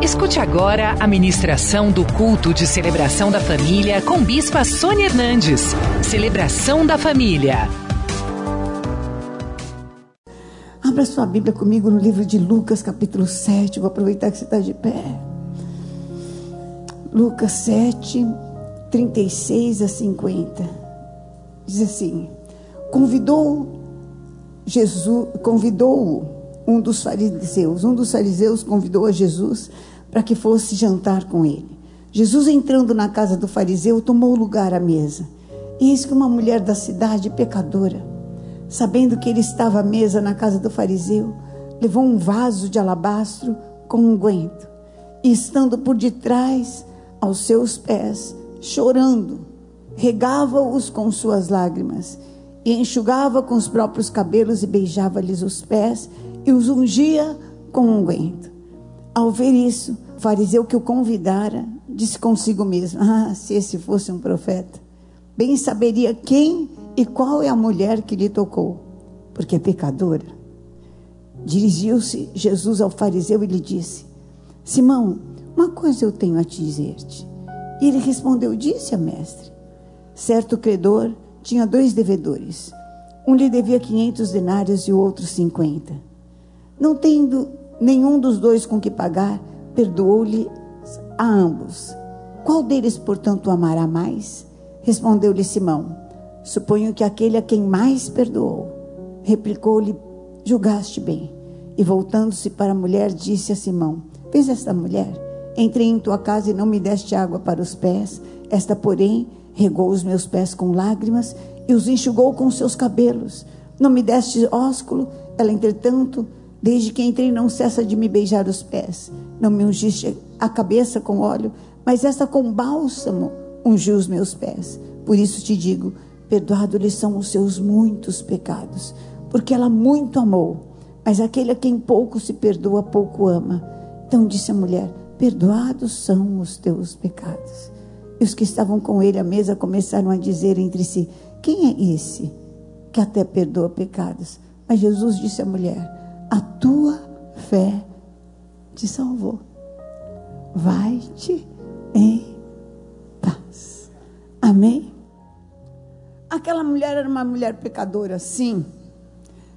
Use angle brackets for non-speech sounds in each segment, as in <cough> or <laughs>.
Escute agora a ministração do culto de celebração da família com Bispa Sônia Hernandes. Celebração da família. Abra sua Bíblia comigo no livro de Lucas, capítulo 7. Vou aproveitar que você está de pé. Lucas 7, 36 a 50. Diz assim: Convidou Jesus, convidou um dos fariseus, um dos fariseus convidou a Jesus para que fosse jantar com ele. Jesus, entrando na casa do fariseu, tomou lugar à mesa. Eis que uma mulher da cidade, pecadora, sabendo que ele estava à mesa na casa do fariseu, levou um vaso de alabastro com unguento. E estando por detrás aos seus pés, chorando, regava-os com suas lágrimas, e enxugava com os próprios cabelos e beijava-lhes os pés, e os ungia com unguento. Ao ver isso, o fariseu que o convidara disse consigo mesmo: Ah, se esse fosse um profeta, bem saberia quem e qual é a mulher que lhe tocou, porque é pecadora. Dirigiu-se Jesus ao fariseu e lhe disse: Simão, uma coisa eu tenho a te dizer-te. E ele respondeu: Disse a mestre. Certo credor tinha dois devedores. Um lhe devia quinhentos denários e o outro cinquenta. Não tendo nenhum dos dois com que pagar, perdoou-lhe a ambos. Qual deles, portanto, amará mais? Respondeu-lhe Simão: Suponho que aquele a quem mais perdoou. Replicou-lhe: Julgaste bem. E voltando-se para a mulher, disse a Simão: Vês esta mulher? Entrei em tua casa e não me deste água para os pés. Esta, porém, regou os meus pés com lágrimas e os enxugou com seus cabelos. Não me deste ósculo. Ela, entretanto, Desde que entrei, não cessa de me beijar os pés. Não me ungiste a cabeça com óleo, mas esta com bálsamo ungiu os meus pés. Por isso te digo: perdoados-lhe são os seus muitos pecados, porque ela muito amou. Mas aquele a quem pouco se perdoa, pouco ama. Então disse a mulher: Perdoados são os teus pecados. E os que estavam com ele à mesa começaram a dizer entre si: Quem é esse que até perdoa pecados? Mas Jesus disse à mulher: a tua fé te salvou. Vai-te em paz. Amém? Aquela mulher era uma mulher pecadora, sim.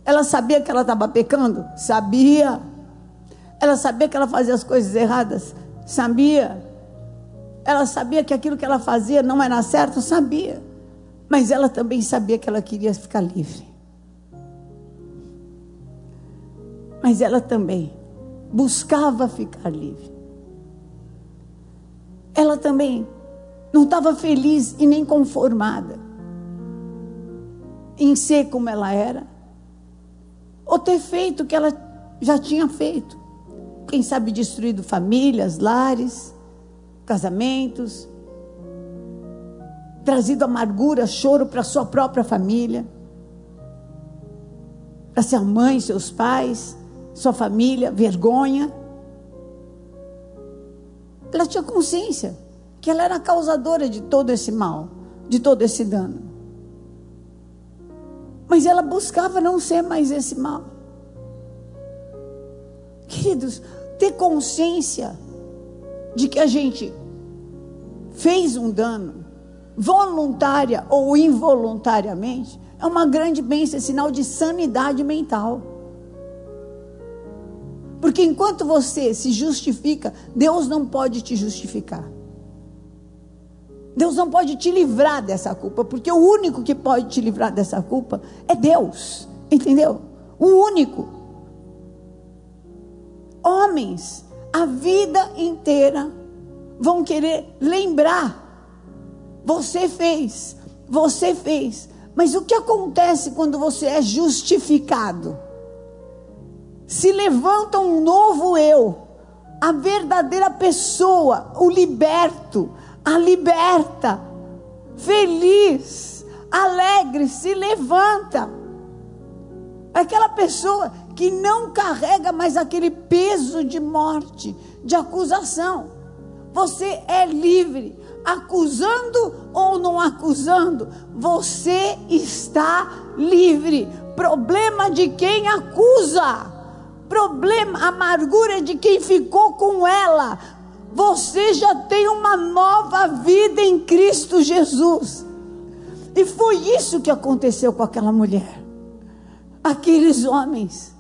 Ela sabia que ela estava pecando? Sabia. Ela sabia que ela fazia as coisas erradas? Sabia. Ela sabia que aquilo que ela fazia não era certo? Sabia. Mas ela também sabia que ela queria ficar livre. Mas ela também buscava ficar livre. Ela também não estava feliz e nem conformada em ser como ela era, ou ter feito o que ela já tinha feito. Quem sabe destruído famílias, lares, casamentos, trazido amargura, choro para sua própria família, para sua mãe, seus pais sua família, vergonha. Ela tinha consciência que ela era causadora de todo esse mal, de todo esse dano. Mas ela buscava não ser mais esse mal. Queridos, ter consciência de que a gente fez um dano, voluntária ou involuntariamente, é uma grande bênção, é sinal de sanidade mental. Porque enquanto você se justifica, Deus não pode te justificar. Deus não pode te livrar dessa culpa, porque o único que pode te livrar dessa culpa é Deus. Entendeu? O único. Homens, a vida inteira vão querer lembrar. Você fez, você fez. Mas o que acontece quando você é justificado? Se levanta um novo eu, a verdadeira pessoa, o liberto, a liberta, feliz, alegre, se levanta. Aquela pessoa que não carrega mais aquele peso de morte, de acusação. Você é livre, acusando ou não acusando, você está livre. Problema de quem acusa problema, amargura de quem ficou com ela. Você já tem uma nova vida em Cristo Jesus. E foi isso que aconteceu com aquela mulher. Aqueles homens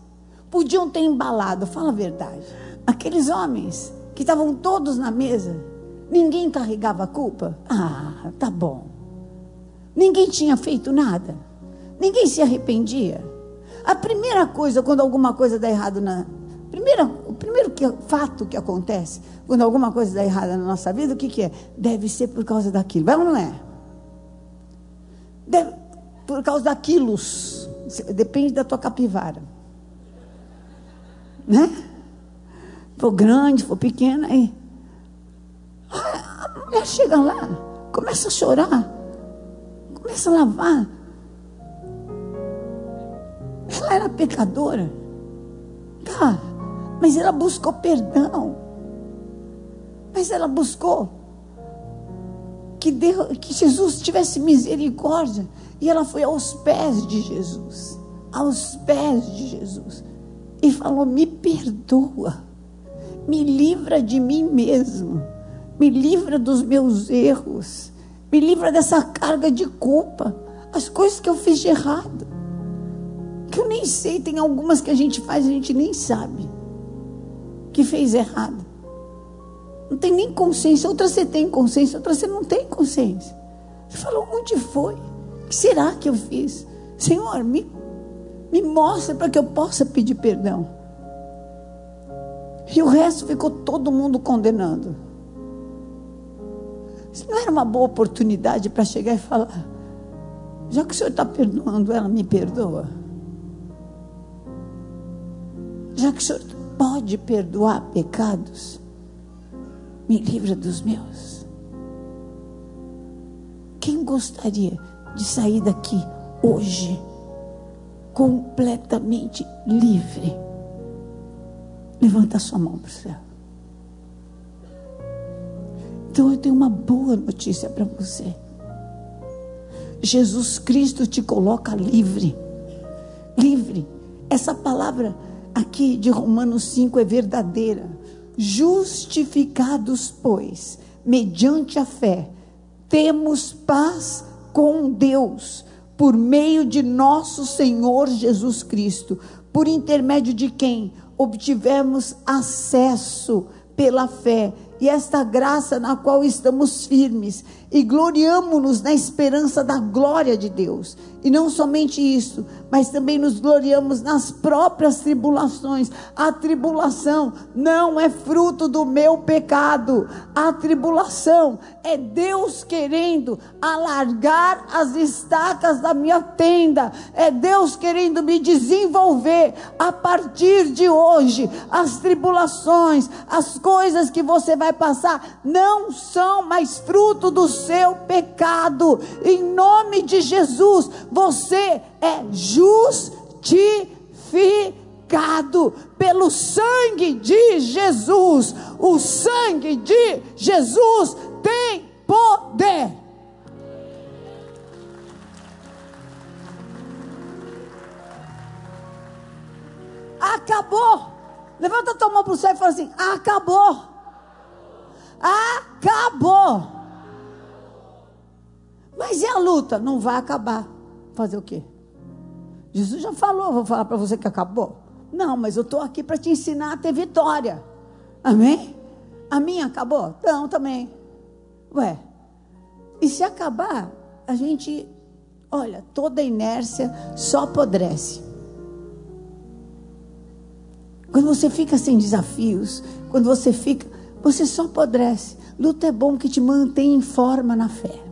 podiam ter embalado, fala a verdade. Aqueles homens que estavam todos na mesa, ninguém carregava a culpa. Ah, tá bom. Ninguém tinha feito nada. Ninguém se arrependia. A primeira coisa, quando alguma coisa dá errado na. Primeira, o primeiro que, fato que acontece, quando alguma coisa dá errado na nossa vida, o que, que é? Deve ser por causa daquilo. Vai ou não é? Deve, por causa daquilo. Depende da tua capivara. Né? For grande, for pequena, aí. A mulher chega lá, começa a chorar, começa a lavar. Ela era pecadora. Tá, mas ela buscou perdão. Mas ela buscou que, Deus, que Jesus tivesse misericórdia. E ela foi aos pés de Jesus. Aos pés de Jesus. E falou: Me perdoa. Me livra de mim mesmo. Me livra dos meus erros. Me livra dessa carga de culpa. As coisas que eu fiz de errado. Que eu nem sei. Tem algumas que a gente faz a gente nem sabe. Que fez errado não tem nem consciência. Outras você tem consciência, outras você não tem consciência. Você falou, onde foi? O que será que eu fiz? Senhor, me, me mostra para que eu possa pedir perdão. E o resto ficou todo mundo condenando. Isso não era uma boa oportunidade para chegar e falar: já que o senhor está perdoando, ela me perdoa. Já que o senhor pode perdoar pecados, me livra dos meus. Quem gostaria de sair daqui hoje completamente livre? Levanta sua mão para o céu. Então eu tenho uma boa notícia para você. Jesus Cristo te coloca livre. Livre. Essa palavra aqui de Romanos 5 é verdadeira. Justificados, pois, mediante a fé, temos paz com Deus, por meio de nosso Senhor Jesus Cristo, por intermédio de quem obtivemos acesso pela fé e esta graça na qual estamos firmes e gloriamo-nos na esperança da glória de Deus. E não somente isso, mas também nos gloriamos nas próprias tribulações. A tribulação não é fruto do meu pecado. A tribulação é Deus querendo alargar as estacas da minha tenda. É Deus querendo me desenvolver a partir de hoje. As tribulações, as coisas que você vai passar, não são mais fruto do seu pecado. Em nome de Jesus, você é justificado pelo sangue de Jesus. O sangue de Jesus tem poder. Acabou. Levanta a tua mão para o céu e fala assim: acabou. Acabou. Mas e a luta? Não vai acabar. Fazer o quê? Jesus já falou, vou falar para você que acabou. Não, mas eu estou aqui para te ensinar a ter vitória. Amém? A minha acabou? Não, também. Ué, e se acabar, a gente, olha, toda inércia só apodrece. Quando você fica sem desafios, quando você fica, você só apodrece. Luta é bom que te mantém em forma na fé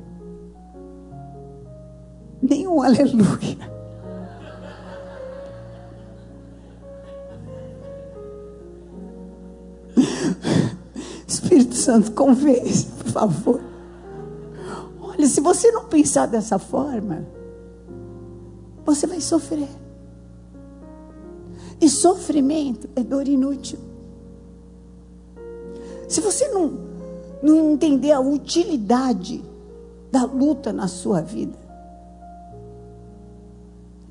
nenhum aleluia. Espírito Santo, convence, por favor. Olha, se você não pensar dessa forma, você vai sofrer. E sofrimento é dor inútil. Se você não, não entender a utilidade da luta na sua vida,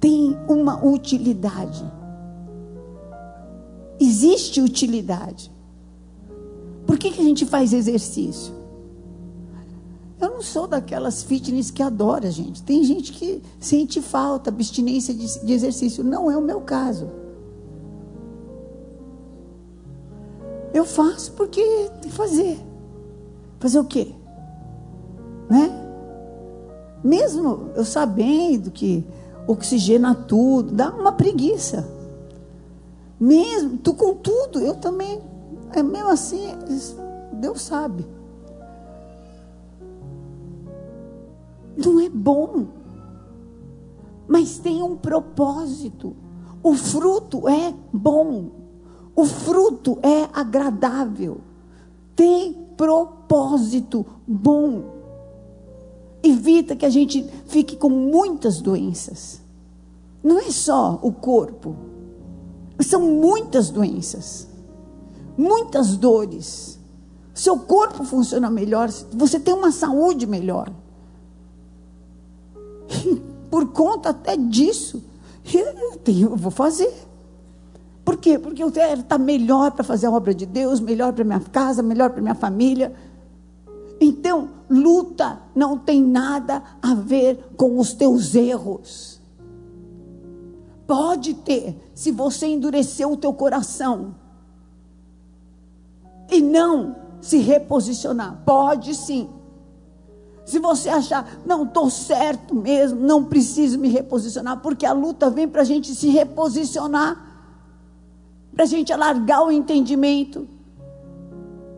tem uma utilidade. existe utilidade. Por que, que a gente faz exercício? Eu não sou daquelas fitness que adora, gente. Tem gente que sente falta, abstinência de, de exercício. Não é o meu caso. Eu faço porque tem que fazer. Fazer o quê? Né? Mesmo eu sabendo que oxigena tudo, dá uma preguiça. Mesmo, tu com tudo, eu também. É mesmo assim, Deus sabe. Não é bom. Mas tem um propósito. O fruto é bom. O fruto é agradável. Tem propósito bom. Evita que a gente fique com muitas doenças. Não é só o corpo. São muitas doenças. Muitas dores. Seu corpo funciona melhor, você tem uma saúde melhor. <laughs> Por conta até disso, <laughs> eu, tenho, eu vou fazer. Por quê? Porque eu quero estar melhor para fazer a obra de Deus, melhor para minha casa, melhor para minha família. Então, luta não tem nada a ver com os teus erros. Pode ter, se você endureceu o teu coração e não se reposicionar. Pode sim. Se você achar, não, estou certo mesmo, não preciso me reposicionar, porque a luta vem para a gente se reposicionar, para a gente alargar o entendimento,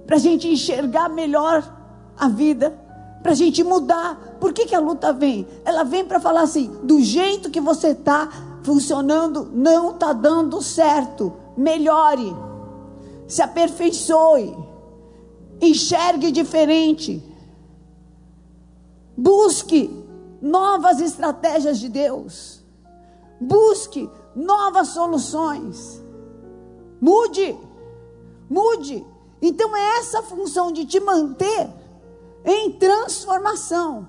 para a gente enxergar melhor a vida, para a gente mudar. Por que, que a luta vem? Ela vem para falar assim: do jeito que você está funcionando, não está dando certo. Melhore, se aperfeiçoe, enxergue diferente. Busque novas estratégias de Deus. Busque novas soluções. Mude. Mude. Então é essa função de te manter em transformação.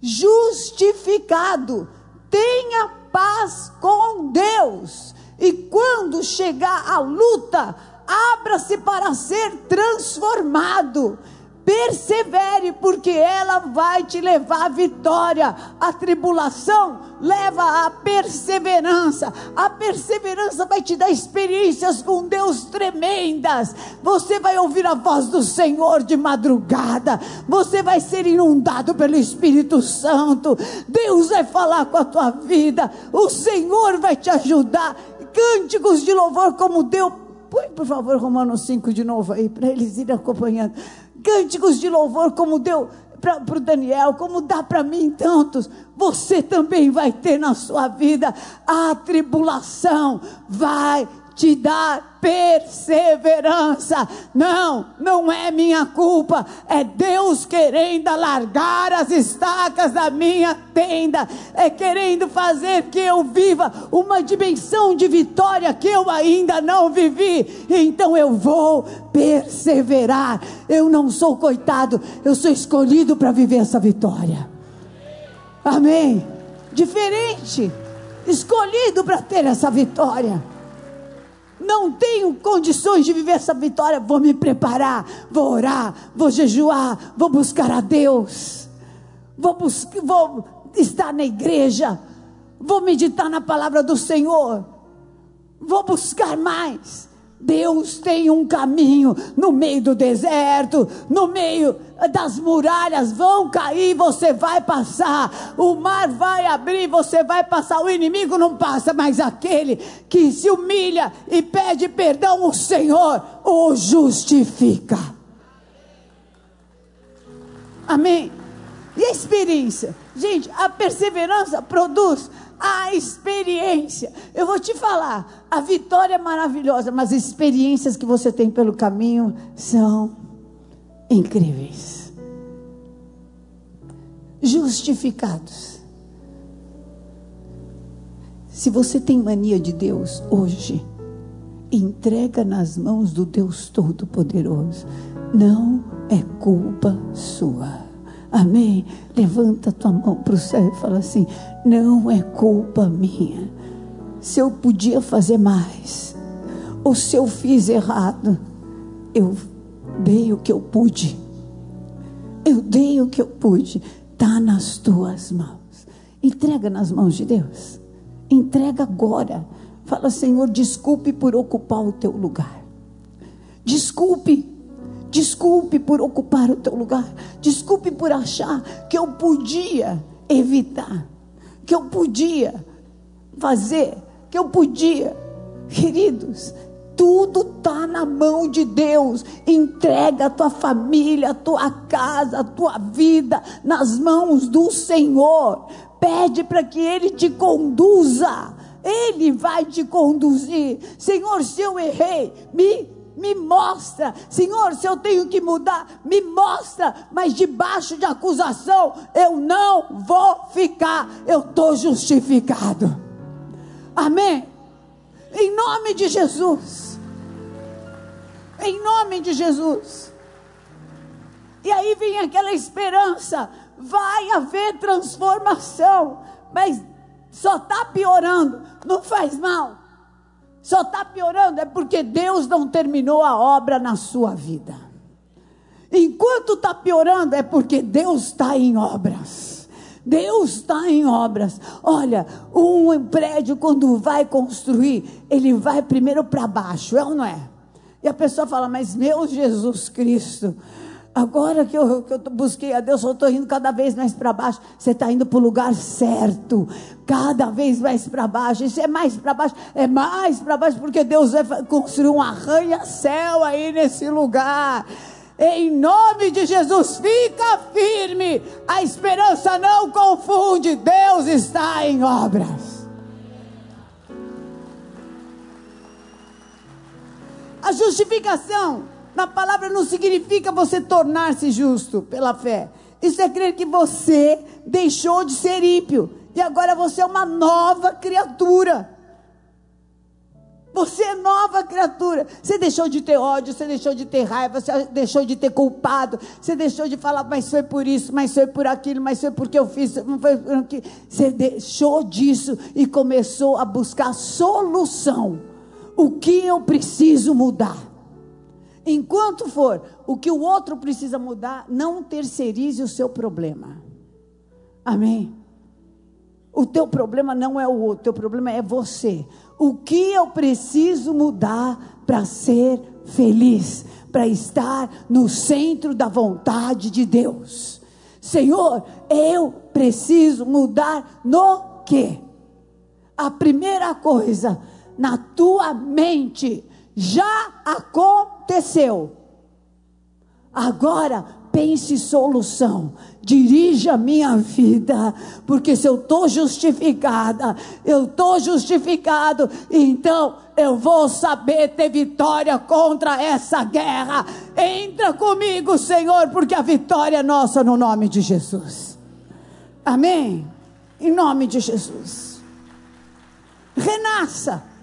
Justificado. Tenha paz com Deus. E quando chegar a luta, abra-se para ser transformado persevere, porque ela vai te levar à vitória. A tribulação leva à perseverança. A perseverança vai te dar experiências com Deus tremendas. Você vai ouvir a voz do Senhor de madrugada. Você vai ser inundado pelo Espírito Santo. Deus vai falar com a tua vida. O Senhor vai te ajudar. Cânticos de louvor como Deus. Põe, por favor, Romanos 5 de novo aí, para eles irem acompanhando cânticos de louvor, como deu para o Daniel, como dá para mim tantos, você também vai ter na sua vida. A tribulação vai te dar perseverança. Não, não é minha culpa, é Deus querendo alargar as estacas da minha tenda, é querendo fazer que eu viva uma dimensão de vitória que eu ainda não vivi. Então eu vou perseverar. Eu não sou coitado, eu sou escolhido para viver essa vitória. Amém. Diferente, escolhido para ter essa vitória não tenho condições de viver essa vitória, vou me preparar, vou orar, vou jejuar, vou buscar a Deus, vou, vou estar na igreja, vou meditar na palavra do Senhor, vou buscar mais. Deus tem um caminho no meio do deserto, no meio das muralhas vão cair, você vai passar, o mar vai abrir, você vai passar, o inimigo não passa, mas aquele que se humilha e pede perdão, o Senhor o justifica. Amém? E a experiência? Gente, a perseverança produz a experiência. Eu vou te falar, a vitória é maravilhosa, mas as experiências que você tem pelo caminho são incríveis. Justificados. Se você tem mania de Deus hoje, entrega nas mãos do Deus Todo-Poderoso. Não é culpa sua. Amém? Levanta tua mão para o céu e fala assim: não é culpa minha. Se eu podia fazer mais, ou se eu fiz errado, eu dei o que eu pude. Eu dei o que eu pude. Está nas tuas mãos. Entrega nas mãos de Deus. Entrega agora. Fala, Senhor, desculpe por ocupar o teu lugar. Desculpe. Desculpe por ocupar o teu lugar. Desculpe por achar que eu podia evitar. Que eu podia fazer. Que eu podia. Queridos, tudo está na mão de Deus. Entrega a tua família, a tua casa, a tua vida nas mãos do Senhor. Pede para que Ele te conduza. Ele vai te conduzir. Senhor, se eu errei, me me mostra. Senhor, se eu tenho que mudar, me mostra. Mas debaixo de acusação, eu não vou ficar. Eu estou justificado. Amém? Em nome de Jesus. Em nome de Jesus. E aí vem aquela esperança vai haver transformação, mas só está piorando, não faz mal. Só está piorando é porque Deus não terminou a obra na sua vida. Enquanto está piorando é porque Deus está em obras. Deus está em obras. Olha, um prédio quando vai construir, ele vai primeiro para baixo, é ou não é? E a pessoa fala, mas meu Jesus Cristo, Agora que eu, que eu busquei a Deus, eu estou indo cada vez mais para baixo. Você está indo para o lugar certo. Cada vez mais para baixo. Isso é mais para baixo. É mais para baixo, porque Deus vai construir um arranha-céu aí nesse lugar. Em nome de Jesus, fica firme. A esperança não confunde. Deus está em obras. A justificação na palavra não significa você tornar-se justo pela fé. Isso é crer que você deixou de ser ímpio e agora você é uma nova criatura. Você é nova criatura. Você deixou de ter ódio, você deixou de ter raiva, você deixou de ter culpado, você deixou de falar, mas foi por isso, mas foi por aquilo, mas foi porque eu fiz, não foi por aquilo. Você deixou disso e começou a buscar solução. O que eu preciso mudar? Enquanto for o que o outro precisa mudar, não terceirize o seu problema. Amém? O teu problema não é o outro, o teu problema é você. O que eu preciso mudar para ser feliz, para estar no centro da vontade de Deus? Senhor, eu preciso mudar no quê? A primeira coisa, na tua mente, já aconteceu. Agora pense solução. Dirija a minha vida, porque se eu estou justificada, eu estou justificado, então eu vou saber ter vitória contra essa guerra. Entra comigo, Senhor, porque a vitória é nossa no nome de Jesus. Amém? Em nome de Jesus. Renasça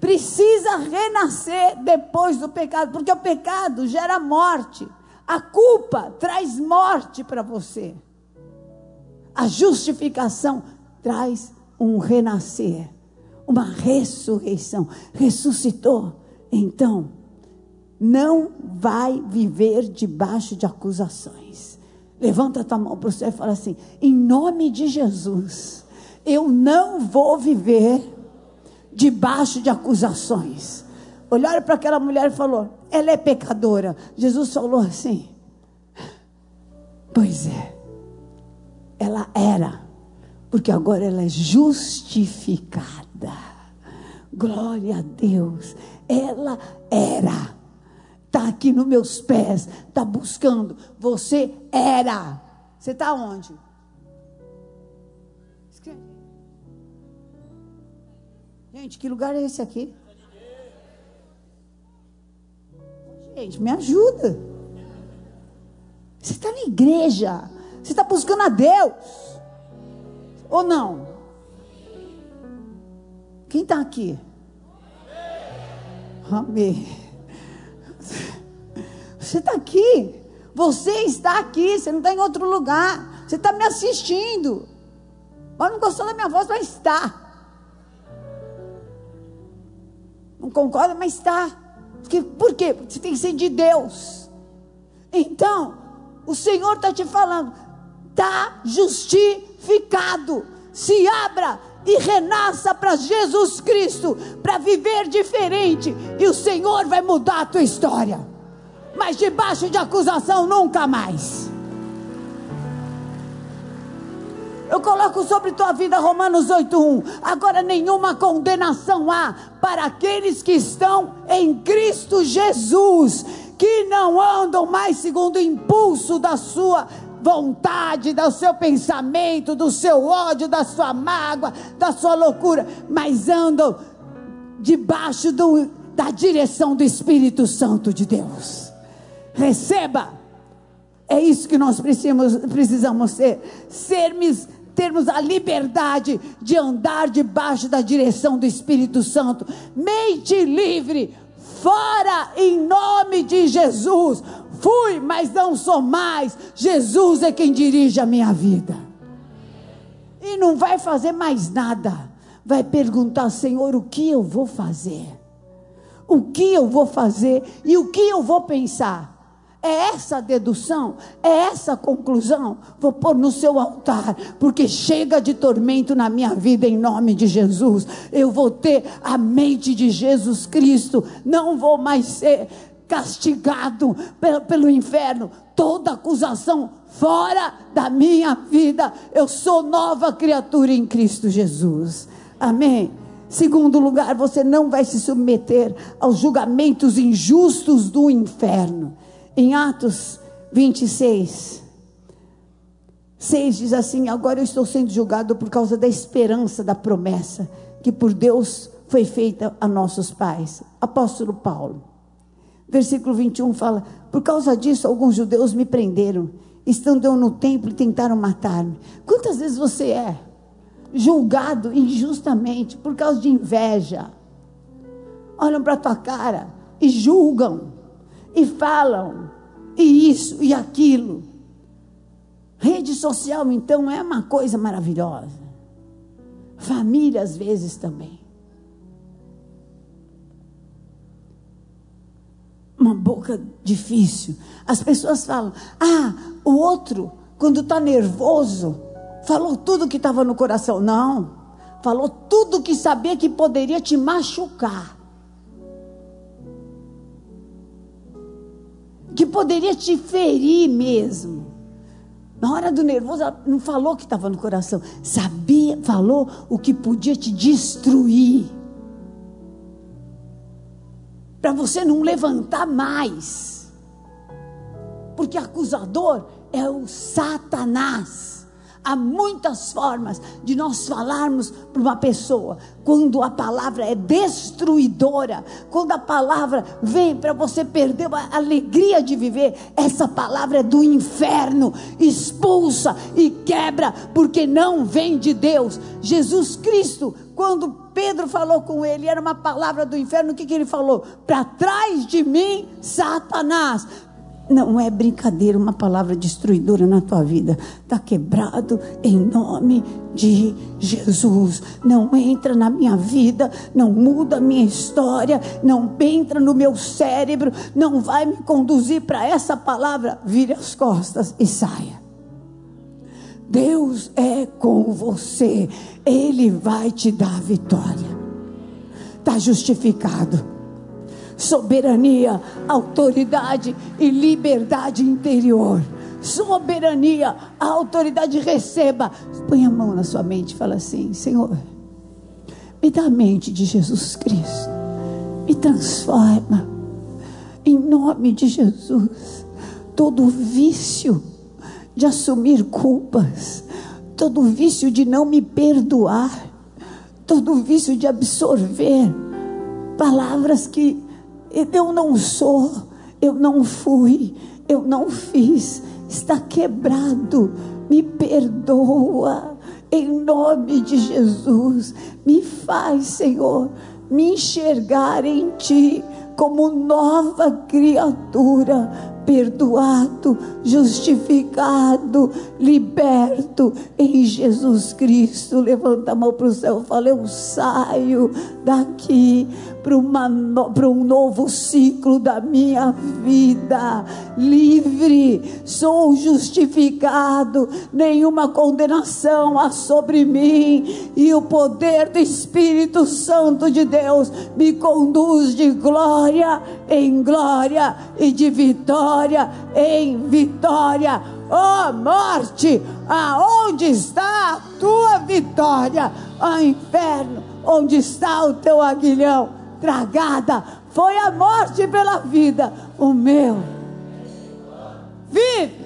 precisa renascer depois do pecado, porque o pecado gera morte. A culpa traz morte para você. A justificação traz um renascer, uma ressurreição. Ressuscitou. Então, não vai viver debaixo de acusações. Levanta a tua mão para o céu e fala assim: em nome de Jesus, eu não vou viver debaixo de acusações. Olharam para aquela mulher e falou: ela é pecadora. Jesus falou assim: Pois é, ela era, porque agora ela é justificada. Glória a Deus, ela era. Está aqui nos meus pés, está buscando. Você era. Você está onde? Gente, que lugar é esse aqui? Gente, me ajuda. Você está na igreja. Você está buscando a Deus. Ou não? Quem está aqui? Amém. Você está aqui. Você está aqui. Você não está em outro lugar. Você está me assistindo. Mas não gostou da minha voz, mas está. Não concorda, mas está. Por quê? Porque você tem que ser de Deus. Então, o Senhor está te falando, está justificado. Se abra e renasça para Jesus Cristo, para viver diferente, e o Senhor vai mudar a tua história. Mas debaixo de acusação nunca mais. Eu coloco sobre tua vida Romanos 8:1. Agora nenhuma condenação há para aqueles que estão em Cristo Jesus, que não andam mais segundo o impulso da sua vontade, do seu pensamento, do seu ódio, da sua mágoa, da sua loucura, mas andam debaixo do, da direção do Espírito Santo de Deus. Receba. É isso que nós precisamos, precisamos ser. Sermos, termos a liberdade de andar debaixo da direção do Espírito Santo. Mente livre. Fora em nome de Jesus. Fui, mas não sou mais. Jesus é quem dirige a minha vida. E não vai fazer mais nada. Vai perguntar, Senhor, o que eu vou fazer? O que eu vou fazer e o que eu vou pensar? É essa dedução? É essa conclusão? Vou pôr no seu altar, porque chega de tormento na minha vida em nome de Jesus. Eu vou ter a mente de Jesus Cristo. Não vou mais ser castigado pelo, pelo inferno. Toda acusação fora da minha vida. Eu sou nova criatura em Cristo Jesus. Amém. Segundo lugar, você não vai se submeter aos julgamentos injustos do inferno. Em Atos 26, 6 diz assim: Agora eu estou sendo julgado por causa da esperança da promessa que por Deus foi feita a nossos pais. Apóstolo Paulo. Versículo 21 fala: Por causa disso, alguns judeus me prenderam, estando eu no templo e tentaram matar-me. Quantas vezes você é julgado injustamente por causa de inveja? Olham para tua cara e julgam, e falam, e isso e aquilo. Rede social, então, é uma coisa maravilhosa. Família, às vezes, também. uma boca difícil. As pessoas falam: ah, o outro, quando está nervoso, falou tudo que estava no coração. Não, falou tudo que sabia que poderia te machucar. Que poderia te ferir mesmo. Na hora do nervoso, ela não falou o que estava no coração. Sabia, falou o que podia te destruir para você não levantar mais. Porque acusador é o Satanás. Há muitas formas de nós falarmos para uma pessoa. Quando a palavra é destruidora, quando a palavra vem para você perder a alegria de viver, essa palavra é do inferno. Expulsa e quebra, porque não vem de Deus. Jesus Cristo, quando Pedro falou com ele, era uma palavra do inferno, o que, que ele falou? Para trás de mim, Satanás. Não é brincadeira uma palavra destruidora na tua vida. Está quebrado em nome de Jesus. Não entra na minha vida, não muda a minha história, não entra no meu cérebro, não vai me conduzir para essa palavra. Vire as costas e saia. Deus é com você, Ele vai te dar vitória. Está justificado. Soberania, autoridade e liberdade interior. Soberania, a autoridade receba. Põe a mão na sua mente e fala assim: Senhor, me dá a mente de Jesus Cristo, me transforma, em nome de Jesus. Todo vício de assumir culpas, todo vício de não me perdoar, todo vício de absorver palavras que eu não sou, eu não fui, eu não fiz, está quebrado, me perdoa, em nome de Jesus, me faz, Senhor, me enxergar em Ti como nova criatura, perdoado, justificado, liberto em Jesus Cristo. Levanta a mão para o céu fala: Eu saio daqui para um novo ciclo da minha vida. Livre, sou justificado, nenhuma condenação há sobre mim, e o poder do Espírito Santo de Deus me conduz de glória em glória e de vitória em vitória. Ó oh, morte, aonde está a tua vitória? Ó oh, inferno, onde está o teu aguilhão? Tragada foi a morte pela vida, o meu. Vive!